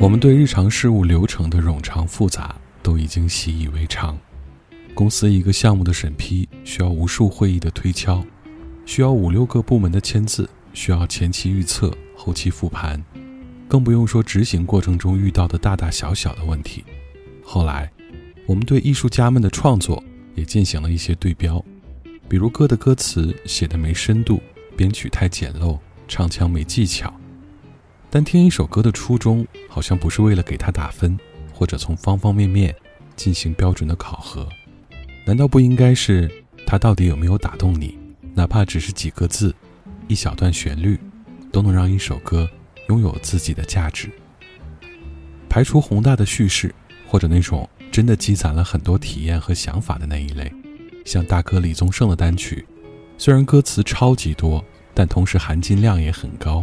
我们对日常事务流程的冗长复杂都已经习以为常。公司一个项目的审批需要无数会议的推敲，需要五六个部门的签字，需要前期预测、后期复盘，更不用说执行过程中遇到的大大小小的问题。后来，我们对艺术家们的创作也进行了一些对标，比如歌的歌词写的没深度，编曲太简陋，唱腔没技巧。但听一首歌的初衷，好像不是为了给他打分，或者从方方面面进行标准的考核，难道不应该是他到底有没有打动你？哪怕只是几个字，一小段旋律，都能让一首歌拥有自己的价值。排除宏大的叙事，或者那种真的积攒了很多体验和想法的那一类，像大哥李宗盛的单曲，虽然歌词超级多，但同时含金量也很高。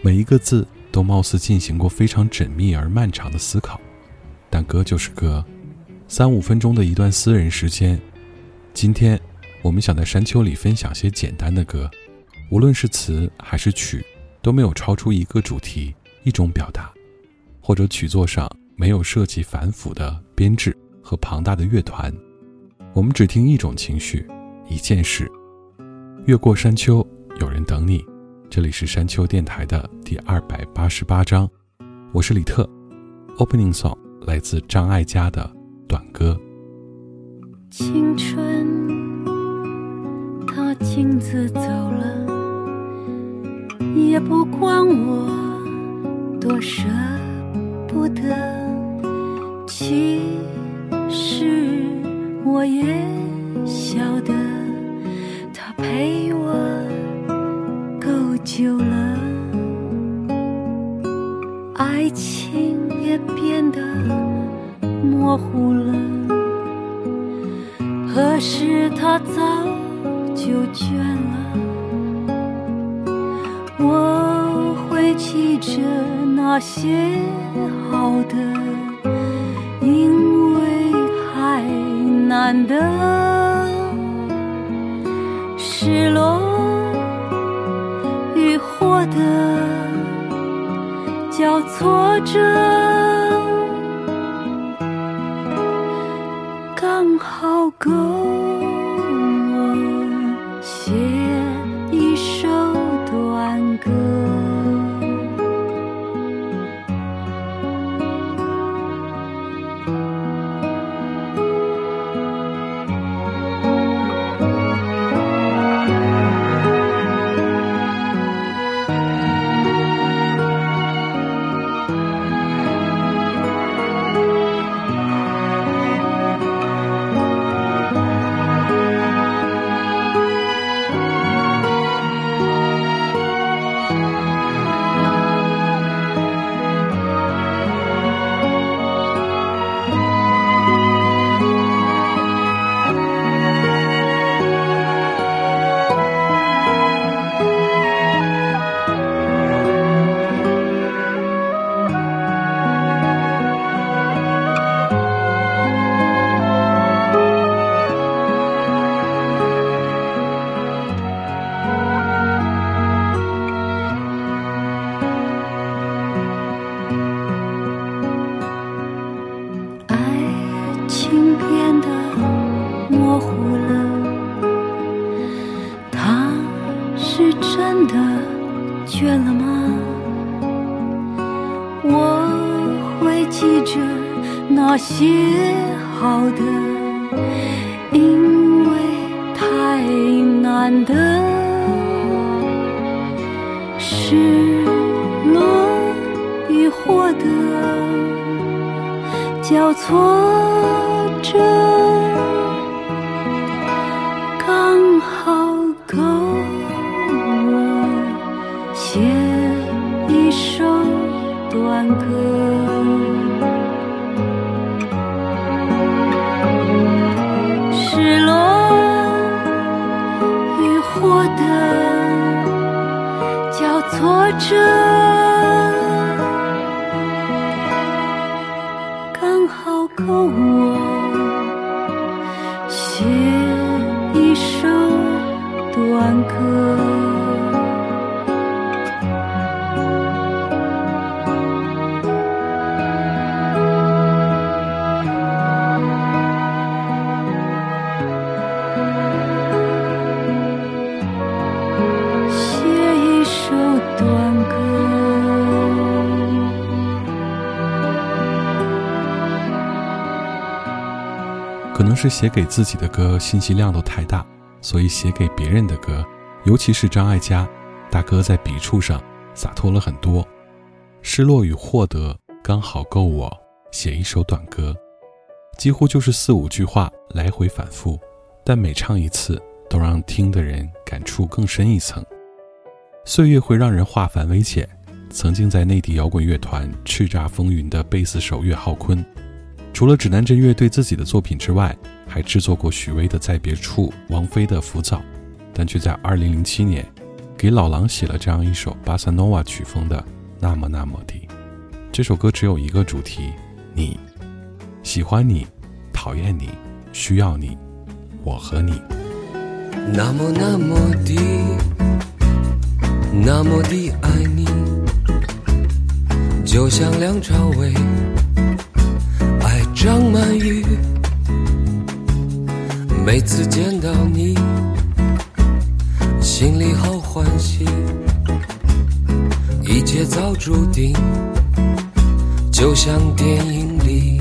每一个字都貌似进行过非常缜密而漫长的思考，但歌就是歌，三五分钟的一段私人时间。今天，我们想在山丘里分享些简单的歌，无论是词还是曲，都没有超出一个主题、一种表达，或者曲作上没有设计繁复的编制和庞大的乐团。我们只听一种情绪，一件事。越过山丘，有人等你。这里是山丘电台的第二百八十八章，我是李特。Opening song 来自张艾嘉的短歌。青春，他径自走了，也不管我多舍不得。其实我也晓得，他陪我。久了，爱情也变得模糊了。可是他早就倦了。我会记着那些好的，因为还难得。失落。我的交错着，刚好够。交错着，刚好够我。是写给自己的歌信息量都太大，所以写给别人的歌，尤其是张艾嘉，大哥在笔触上洒脱了很多。失落与获得刚好够我写一首短歌，几乎就是四五句话来回反复，但每唱一次都让听的人感触更深一层。岁月会让人化繁为简。曾经在内地摇滚乐团叱咤风云的贝斯手岳浩坤，除了指南针乐队自己的作品之外，还制作过许巍的《在别处》、王菲的《浮躁》，但却在2007年给老狼写了这样一首巴萨诺瓦曲风的《那么那么的》。这首歌只有一个主题：你，喜欢你，讨厌你，需要你，我和你。那么那么的，那么的爱你，就像梁朝伟每次见到你，心里好欢喜，一切早注定，就像电影里。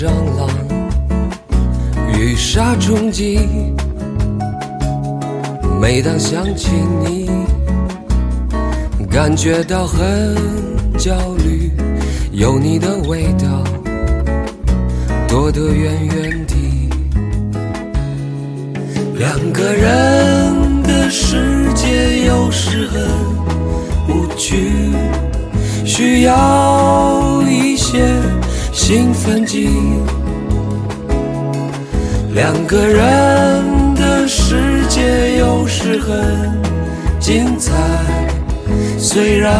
蟑螂雨沙冲击。每当想起你，感觉到很焦虑，有你的味道，躲得远远的。两个人的世界有时很无趣，需要一些兴奋剂。两个人的世界有时很精彩，虽然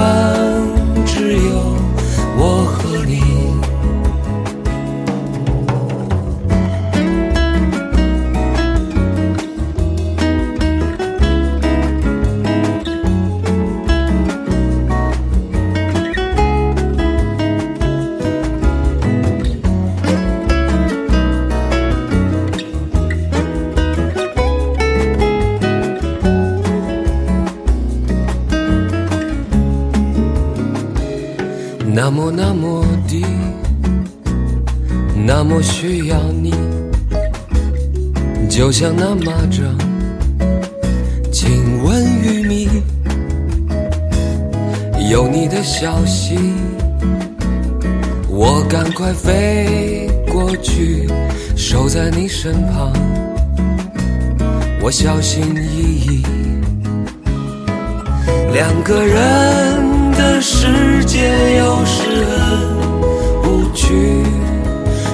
那蚂蚱亲吻玉米，有你的消息，我赶快飞过去，守在你身旁，我小心翼翼，两个人。的世界有时很无趣，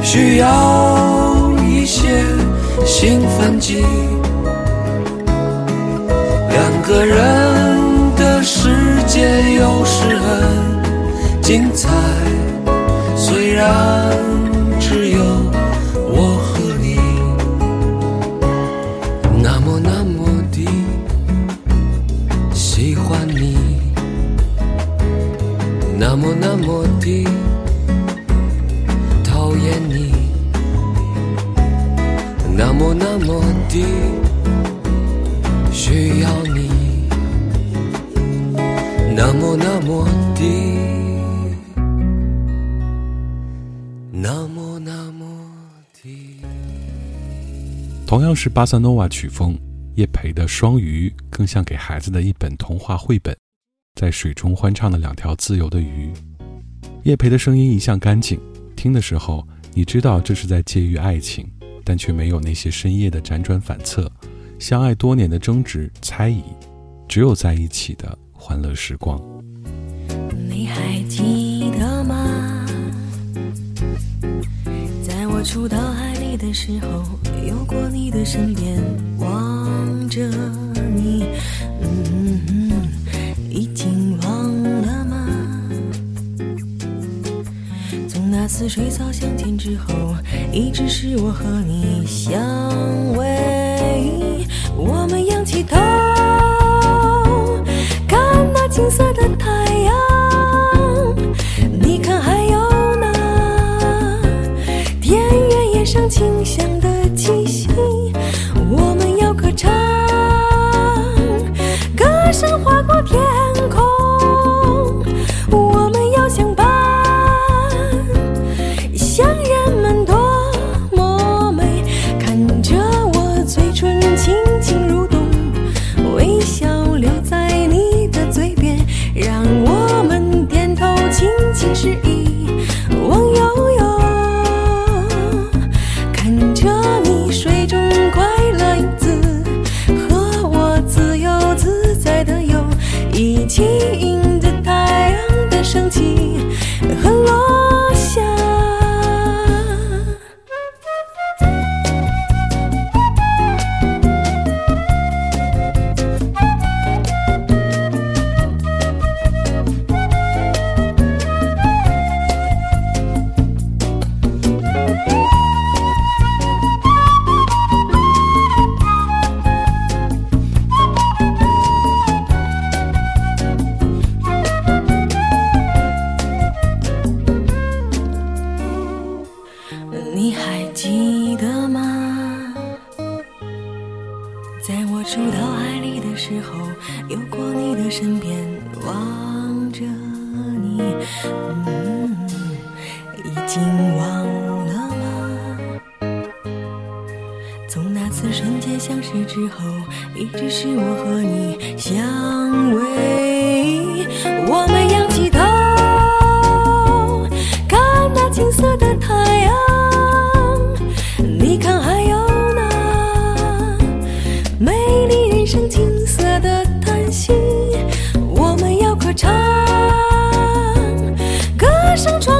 需要一些兴奋剂。两个人的世界有时很精彩虽然是巴萨诺瓦曲风，叶培的《双鱼》更像给孩子的一本童话绘本，在水中欢唱的两条自由的鱼。叶培的声音一向干净，听的时候你知道这是在借喻爱情，但却没有那些深夜的辗转反侧，相爱多年的争执猜疑，只有在一起的欢乐时光。你还记得吗？在我触到的时候，游过你的身边，望着你，嗯，已经忘了吗？从那次水草相见之后，一直是我和你相偎，我们仰起头，看那金色的太阳的叹息，我们要歌唱，歌声传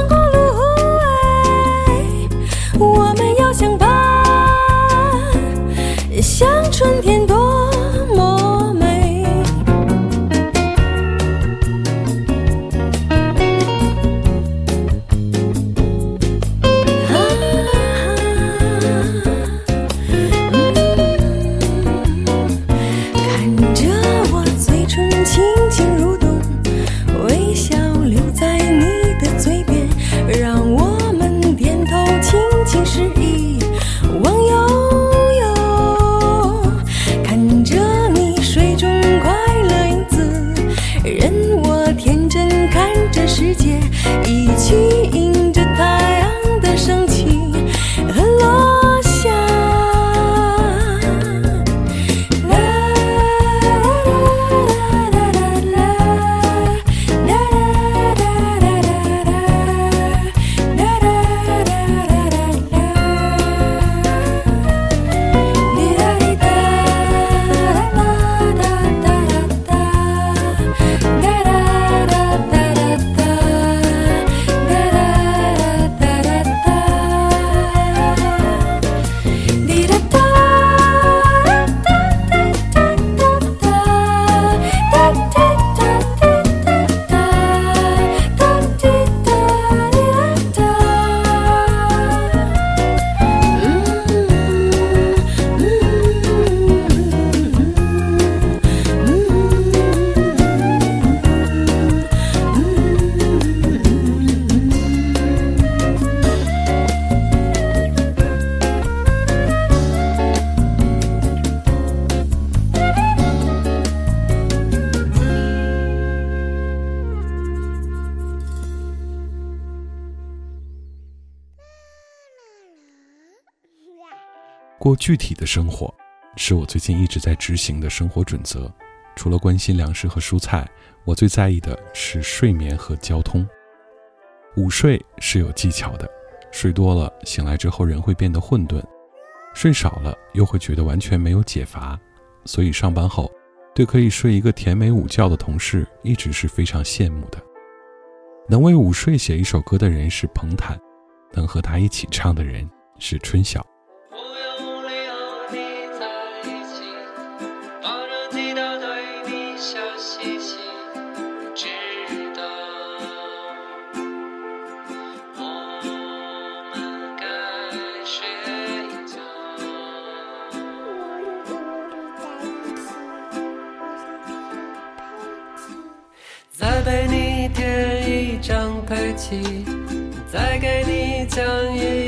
过具体的生活，是我最近一直在执行的生活准则。除了关心粮食和蔬菜，我最在意的是睡眠和交通。午睡是有技巧的，睡多了醒来之后人会变得混沌，睡少了又会觉得完全没有解乏。所以上班后，对可以睡一个甜美午觉的同事一直是非常羡慕的。能为午睡写一首歌的人是彭坦，能和他一起唱的人是春晓。再给你讲一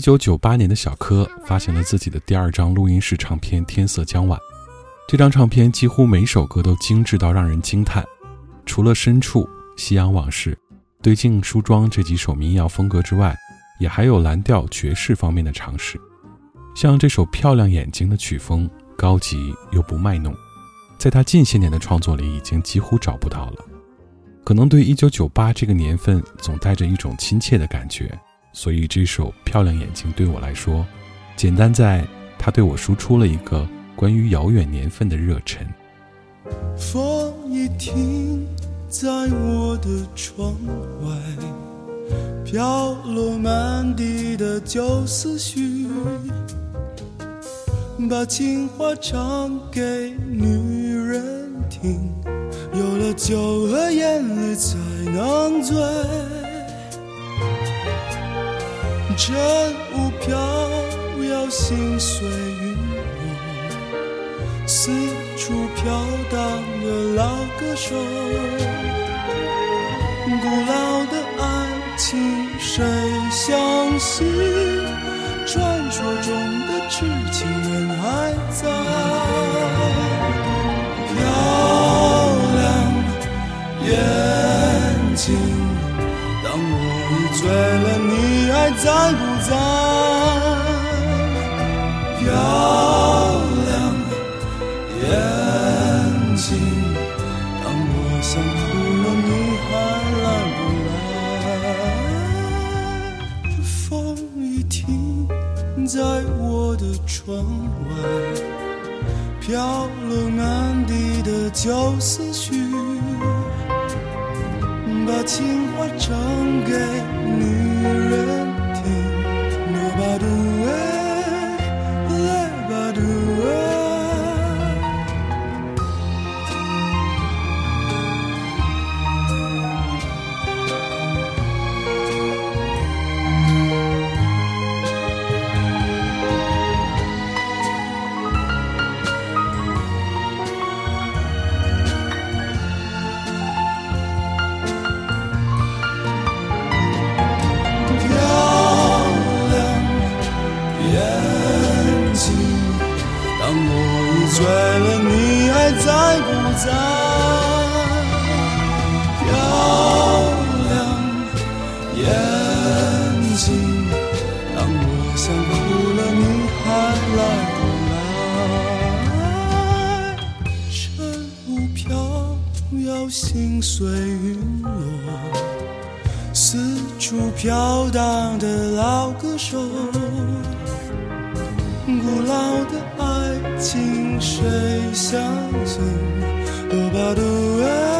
一九九八年的小柯发行了自己的第二张录音室唱片《天色将晚》，这张唱片几乎每首歌都精致到让人惊叹。除了《深处》《夕阳往事》《对镜梳妆》这几首民谣风格之外，也还有蓝调爵士方面的尝试。像这首《漂亮眼睛》的曲风，高级又不卖弄，在他近些年的创作里已经几乎找不到了。可能对一九九八这个年份总带着一种亲切的感觉。所以这首《漂亮眼睛》对我来说，简单在它对我输出了一个关于遥远年份的热忱。风一停在我的窗外，飘落满地的旧思绪，把情话唱给女人听，有了酒和眼泪才能醉。晨雾飘摇，心碎云落，四处飘荡的老歌手。古老的爱情，谁相信？传说中的痴情人还在。漂亮眼睛，醉了，你。还在不在？漂亮眼睛，当我想哭了，你还来不来？风一停在我的窗外，飘落满地的旧思绪，把情话唱给在漂亮眼睛，当我想哭了，你还来不来？晨雾飘摇，心随云落，四处飘荡的老歌手，古老的爱情，谁相信？What do I?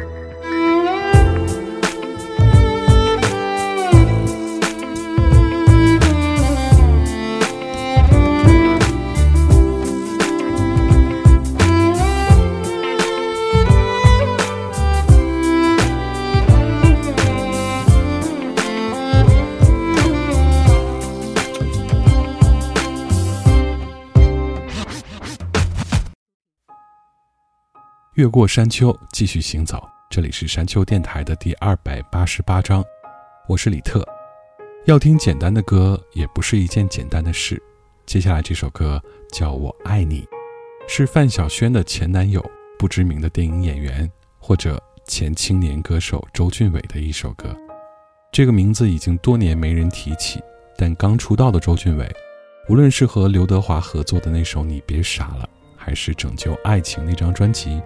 越过山丘，继续行走。这里是山丘电台的第二百八十八章，我是李特。要听简单的歌，也不是一件简单的事。接下来这首歌叫《我爱你》，是范晓萱的前男友、不知名的电影演员或者前青年歌手周俊伟的一首歌。这个名字已经多年没人提起，但刚出道的周俊伟，无论是和刘德华合作的那首《你别傻了》，还是《拯救爱情》那张专辑。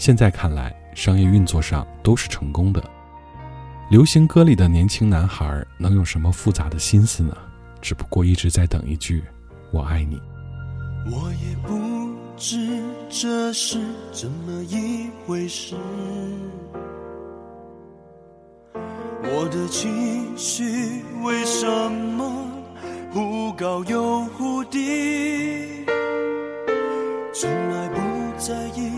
现在看来，商业运作上都是成功的。流行歌里的年轻男孩能有什么复杂的心思呢？只不过一直在等一句“我爱你”。我也不知这是怎么一回事，我的情绪为什么忽高又忽低？从来不在意。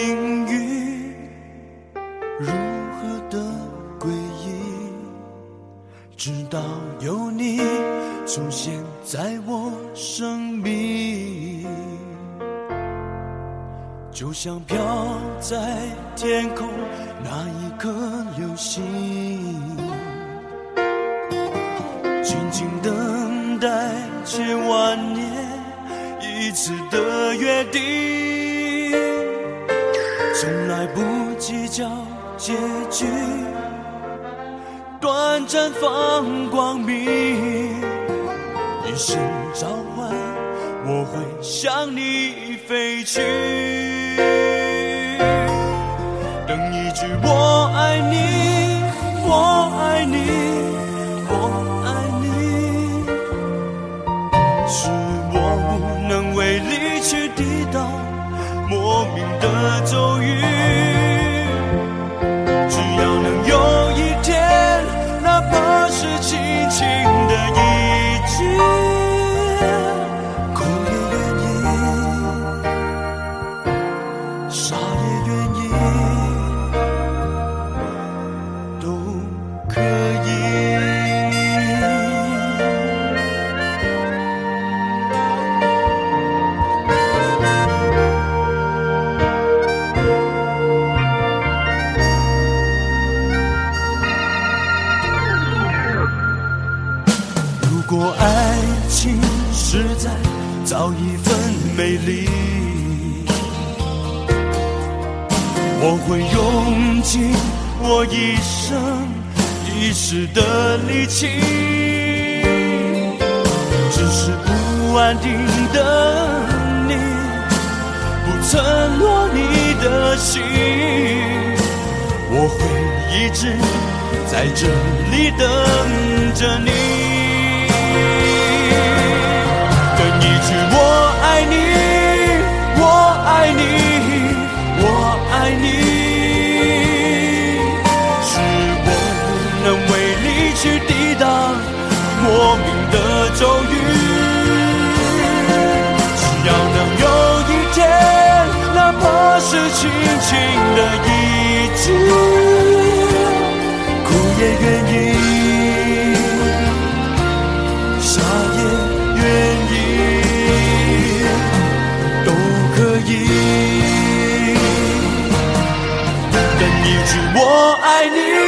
命运如何的诡异，直到有你出现在我生命，就像飘在天空那一颗流星，静静等待千万年一次的约定。从来不计较结局，短暂放光明。一声召唤，我会向你飞去。等一句我爱你，爱你。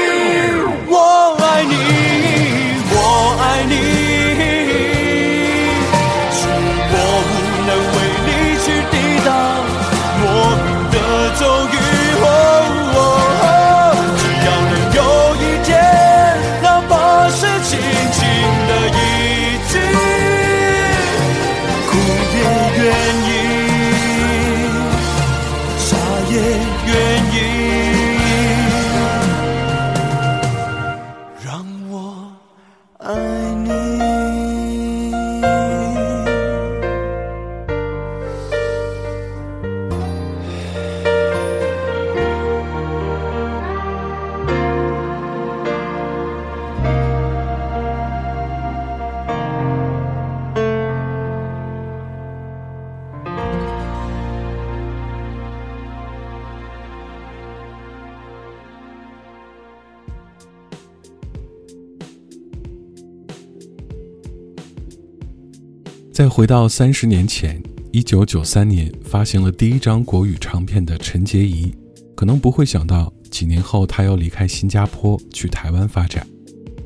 回到三十年前，一九九三年发行了第一张国语唱片的陈洁仪，可能不会想到几年后她要离开新加坡去台湾发展，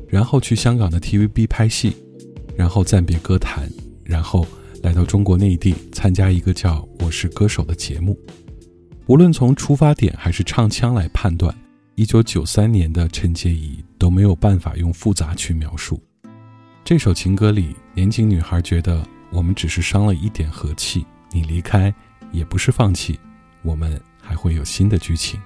然后去香港的 TVB 拍戏，然后暂别歌坛，然后来到中国内地参加一个叫《我是歌手》的节目。无论从出发点还是唱腔来判断，一九九三年的陈洁仪都没有办法用复杂去描述。这首情歌里，年轻女孩觉得。我们只是伤了一点和气，你离开也不是放弃，我们还会有新的剧情。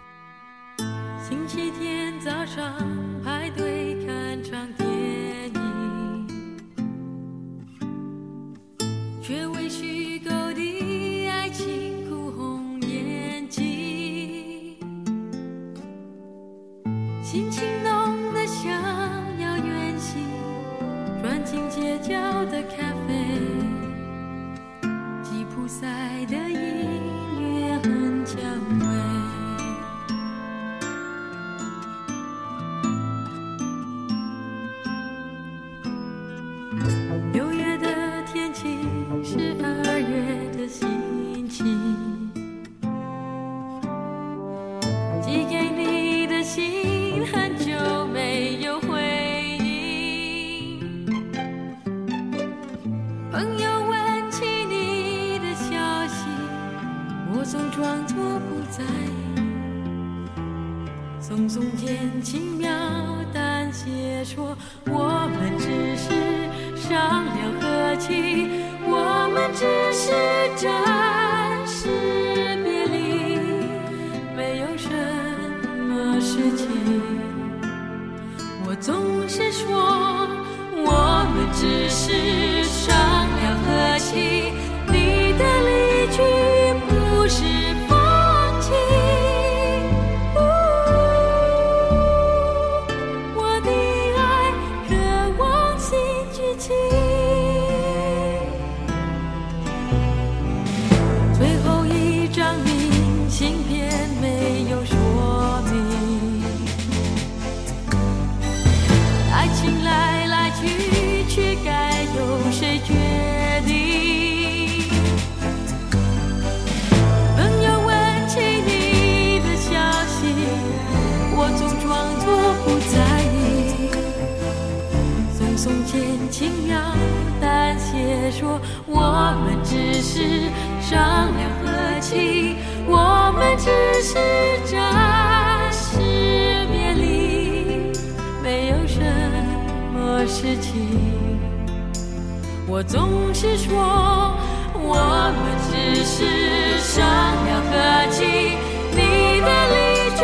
轻描淡写说我们只是商量和气，我们只是暂时别离，没有什么事情。我总是说我们只是只是暂时别离，没有什么事情。我总是说，我们只是商量和气，你的离去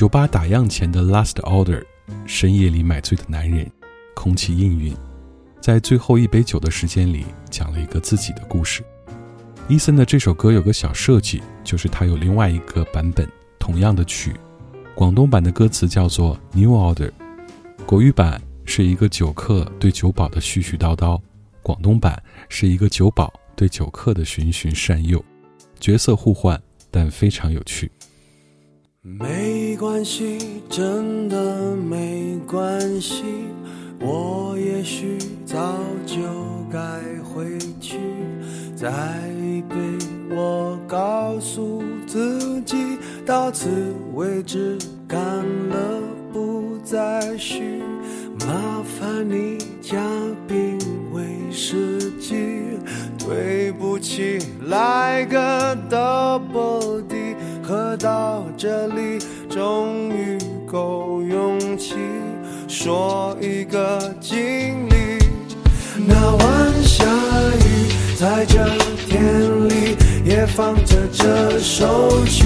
酒吧打烊前的 last order，深夜里买醉的男人，空气氤氲，在最后一杯酒的时间里，讲了一个自己的故事。伊森的这首歌有个小设计，就是他有另外一个版本，同样的曲，广东版的歌词叫做 New Order，国语版是一个酒客对酒保的絮絮叨叨，广东版是一个酒保对酒客的循循善诱，角色互换，但非常有趣。没关系，真的没关系。我也许早就该回去。再一杯，我告诉自己，到此为止，干了不再续。麻烦你加冰威士忌。对不起，来个 double D，喝到这里终于够勇气说一个经历。那晚下雨，在这天里也放着这首曲，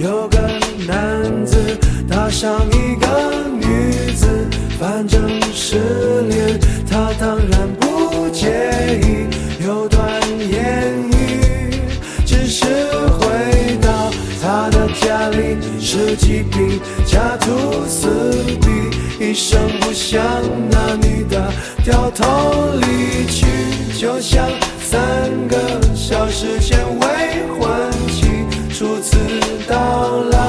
有个男子搭上一个女，反正失恋，他当然不介意。有段言语，只是回到他的家里，十几瓶家徒四壁，一声不响，那女的掉头离去，就像三个小时前未婚妻初次到来，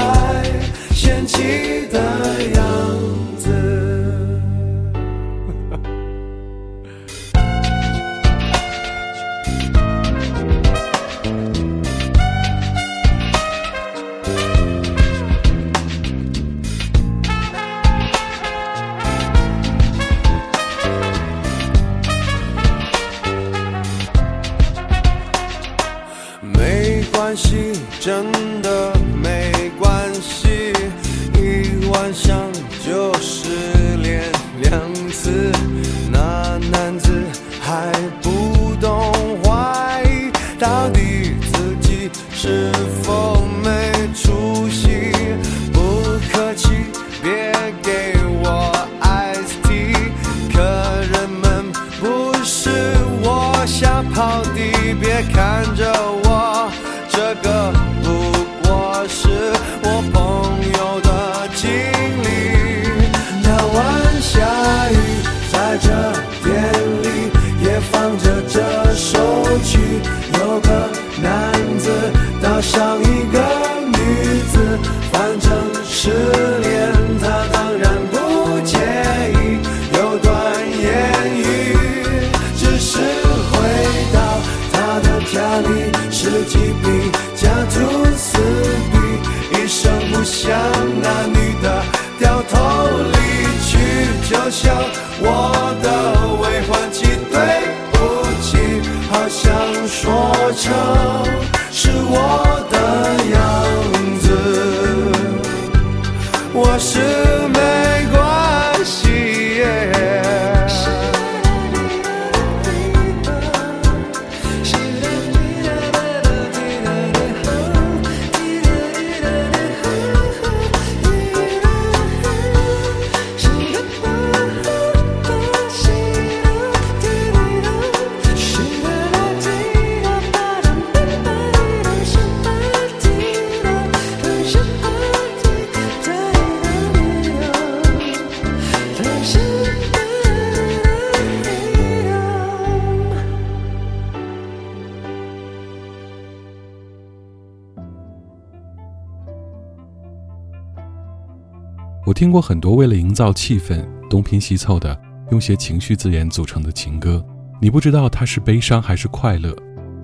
我听过很多为了营造气氛，东拼西凑的用些情绪字眼组成的情歌。你不知道它是悲伤还是快乐，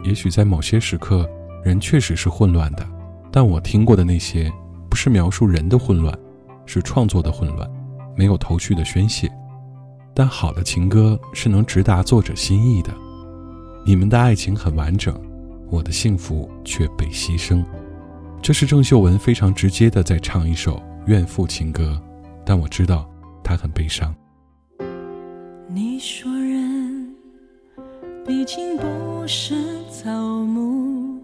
也许在某些时刻，人确实是混乱的。但我听过的那些，不是描述人的混乱，是创作的混乱，没有头绪的宣泄。但好的情歌是能直达作者心意的。你们的爱情很完整，我的幸福却被牺牲。这是郑秀文非常直接的在唱一首怨妇情歌，但我知道他很悲伤。你说人毕竟不是草木，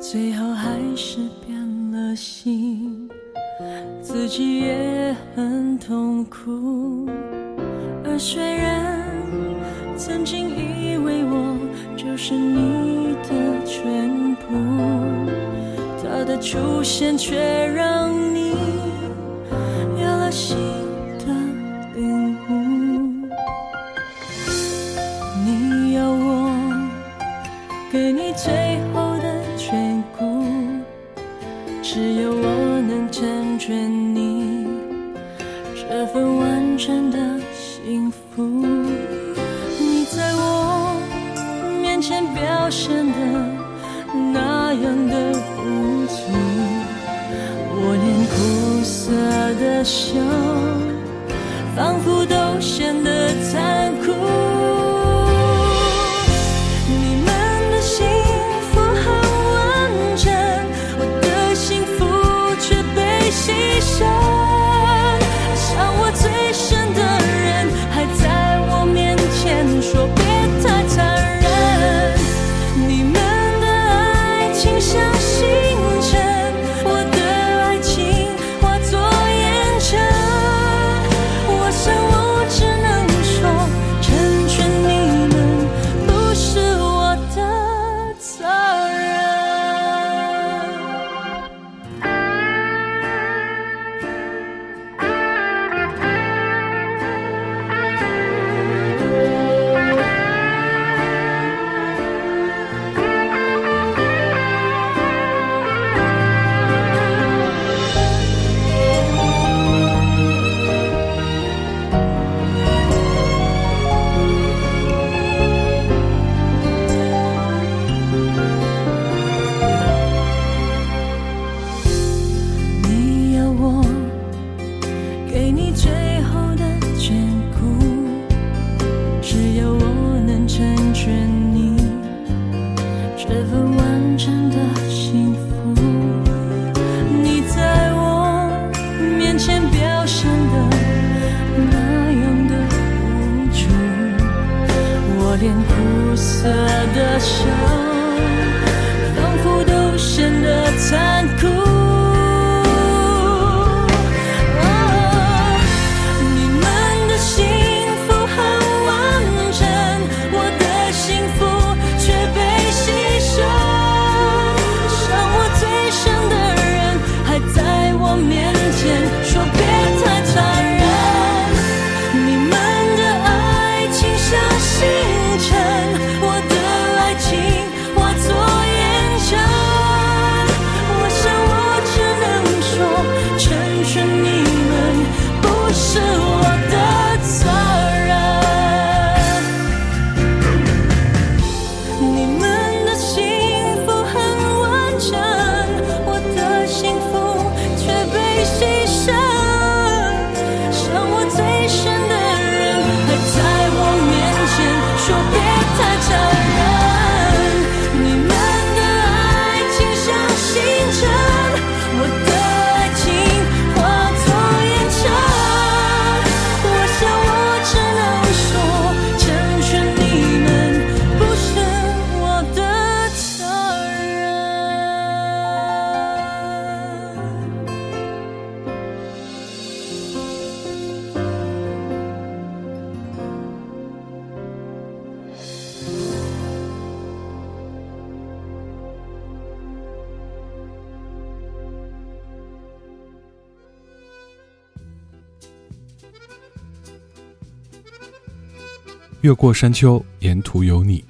最后还是变了心，自己也很痛苦。而虽然曾经以为我就是你的全部，他的出现却让你心的领悟。你要我给你最后的眷顾，只有我能成全你这份完整的色的笑，苦涩的笑，仿佛都显得残酷。越过山丘，沿途有你。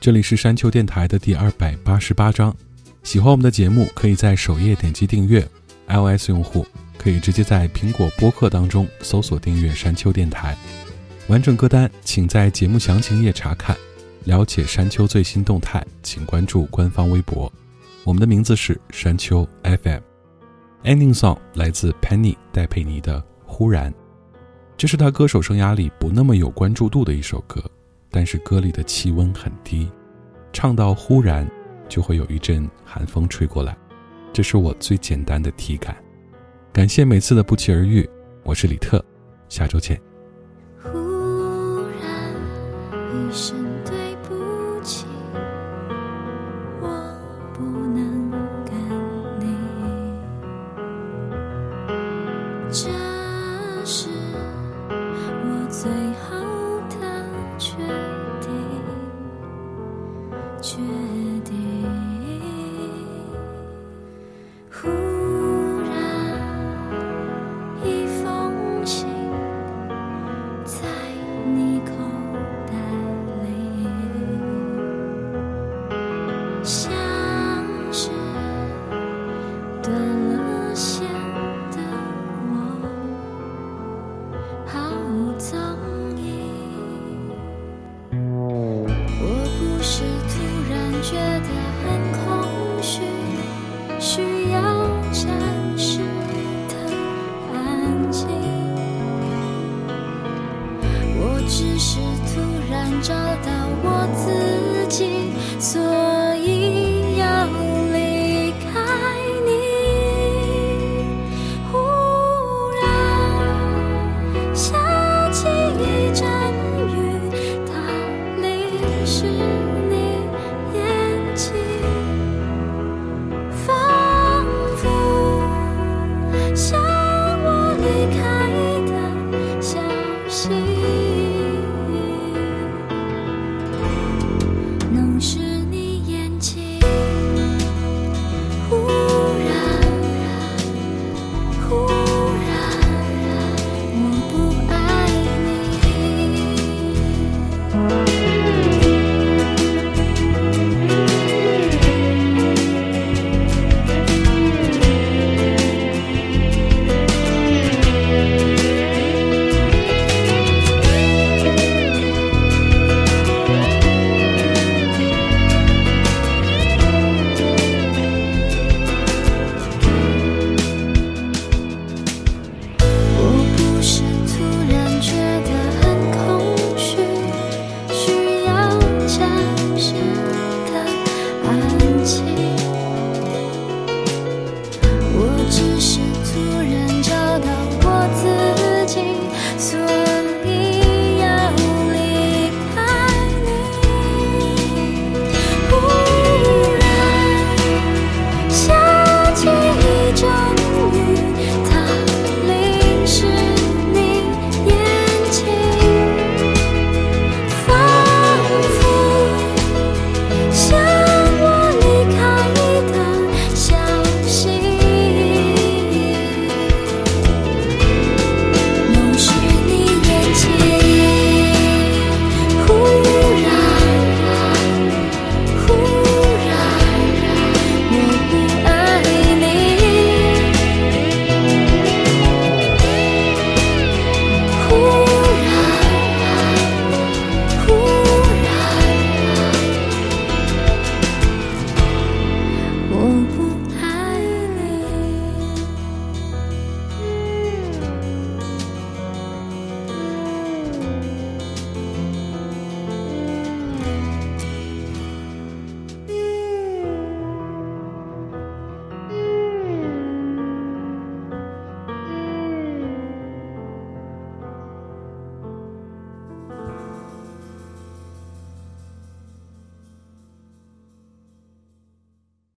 这里是山丘电台的第二百八十八章。喜欢我们的节目，可以在首页点击订阅。iOS 用户可以直接在苹果播客当中搜索订阅山丘电台。完整歌单请在节目详情页查看。了解山丘最新动态，请关注官方微博。我们的名字是山丘 FM。Ending song 来自 Penny 戴佩妮的《忽然》。这是他歌手生涯里不那么有关注度的一首歌，但是歌里的气温很低，唱到忽然就会有一阵寒风吹过来，这是我最简单的体感。感谢每次的不期而遇，我是李特，下周见。忽然一声